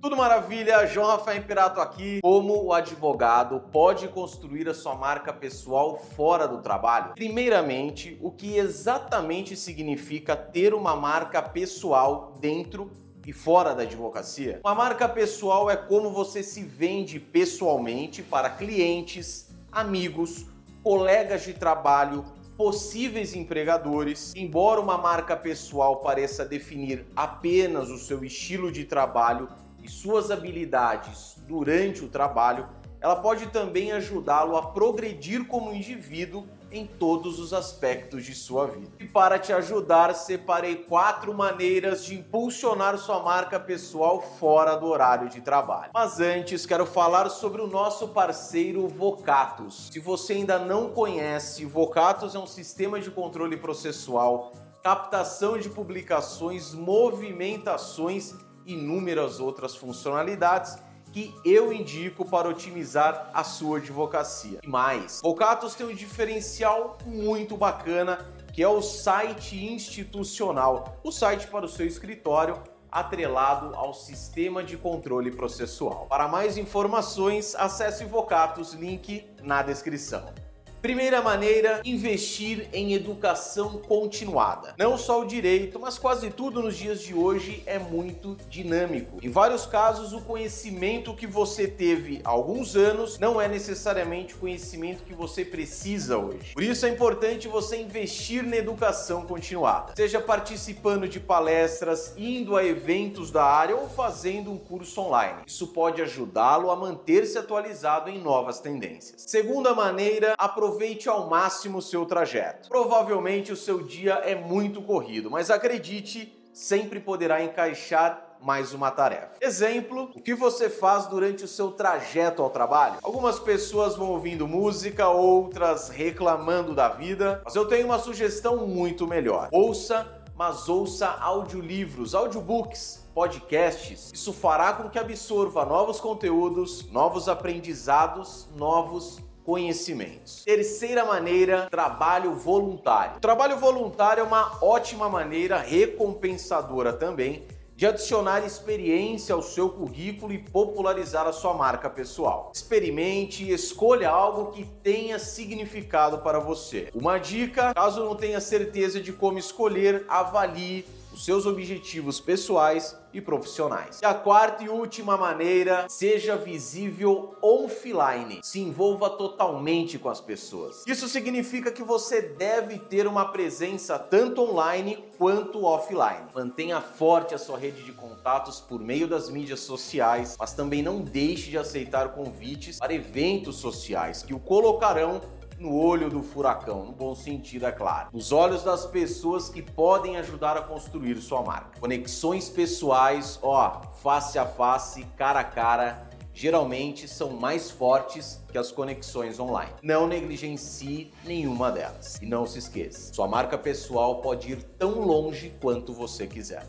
Tudo maravilha, João Rafael Imperato aqui. Como o advogado pode construir a sua marca pessoal fora do trabalho? Primeiramente, o que exatamente significa ter uma marca pessoal dentro e fora da advocacia? Uma marca pessoal é como você se vende pessoalmente para clientes, amigos, colegas de trabalho, possíveis empregadores. Embora uma marca pessoal pareça definir apenas o seu estilo de trabalho e suas habilidades durante o trabalho, ela pode também ajudá-lo a progredir como indivíduo em todos os aspectos de sua vida. E para te ajudar, separei quatro maneiras de impulsionar sua marca pessoal fora do horário de trabalho. Mas antes, quero falar sobre o nosso parceiro Vocatus. Se você ainda não conhece, Vocatus é um sistema de controle processual, captação de publicações, movimentações inúmeras outras funcionalidades que eu indico para otimizar a sua advocacia. E mais, Vocatus tem um diferencial muito bacana que é o site institucional, o site para o seu escritório atrelado ao sistema de controle processual. Para mais informações, acesse Vocatus, link na descrição. Primeira maneira, investir em educação continuada. Não só o direito, mas quase tudo nos dias de hoje é muito dinâmico. Em vários casos, o conhecimento que você teve há alguns anos não é necessariamente o conhecimento que você precisa hoje. Por isso é importante você investir na educação continuada, seja participando de palestras, indo a eventos da área ou fazendo um curso online. Isso pode ajudá-lo a manter-se atualizado em novas tendências. Segunda maneira, aproveitar aproveite ao máximo o seu trajeto. Provavelmente o seu dia é muito corrido, mas acredite, sempre poderá encaixar mais uma tarefa. Exemplo, o que você faz durante o seu trajeto ao trabalho? Algumas pessoas vão ouvindo música, outras reclamando da vida, mas eu tenho uma sugestão muito melhor. Ouça, mas ouça audiolivros, audiobooks, podcasts. Isso fará com que absorva novos conteúdos, novos aprendizados, novos conhecimentos. Terceira maneira, trabalho voluntário. O trabalho voluntário é uma ótima maneira recompensadora também de adicionar experiência ao seu currículo e popularizar a sua marca pessoal. Experimente e escolha algo que tenha significado para você. Uma dica: caso não tenha certeza de como escolher, avalie os seus objetivos pessoais e profissionais. E a quarta e última maneira, seja visível offline. Se envolva totalmente com as pessoas. Isso significa que você deve ter uma presença tanto online quanto offline. Mantenha forte a sua rede de contatos por meio das mídias sociais, mas também não deixe de aceitar convites para eventos sociais que o colocarão no olho do furacão, no bom sentido, é claro. Nos olhos das pessoas que podem ajudar a construir sua marca. Conexões pessoais, ó, face a face, cara a cara, geralmente são mais fortes que as conexões online. Não negligencie nenhuma delas. E não se esqueça, sua marca pessoal pode ir tão longe quanto você quiser.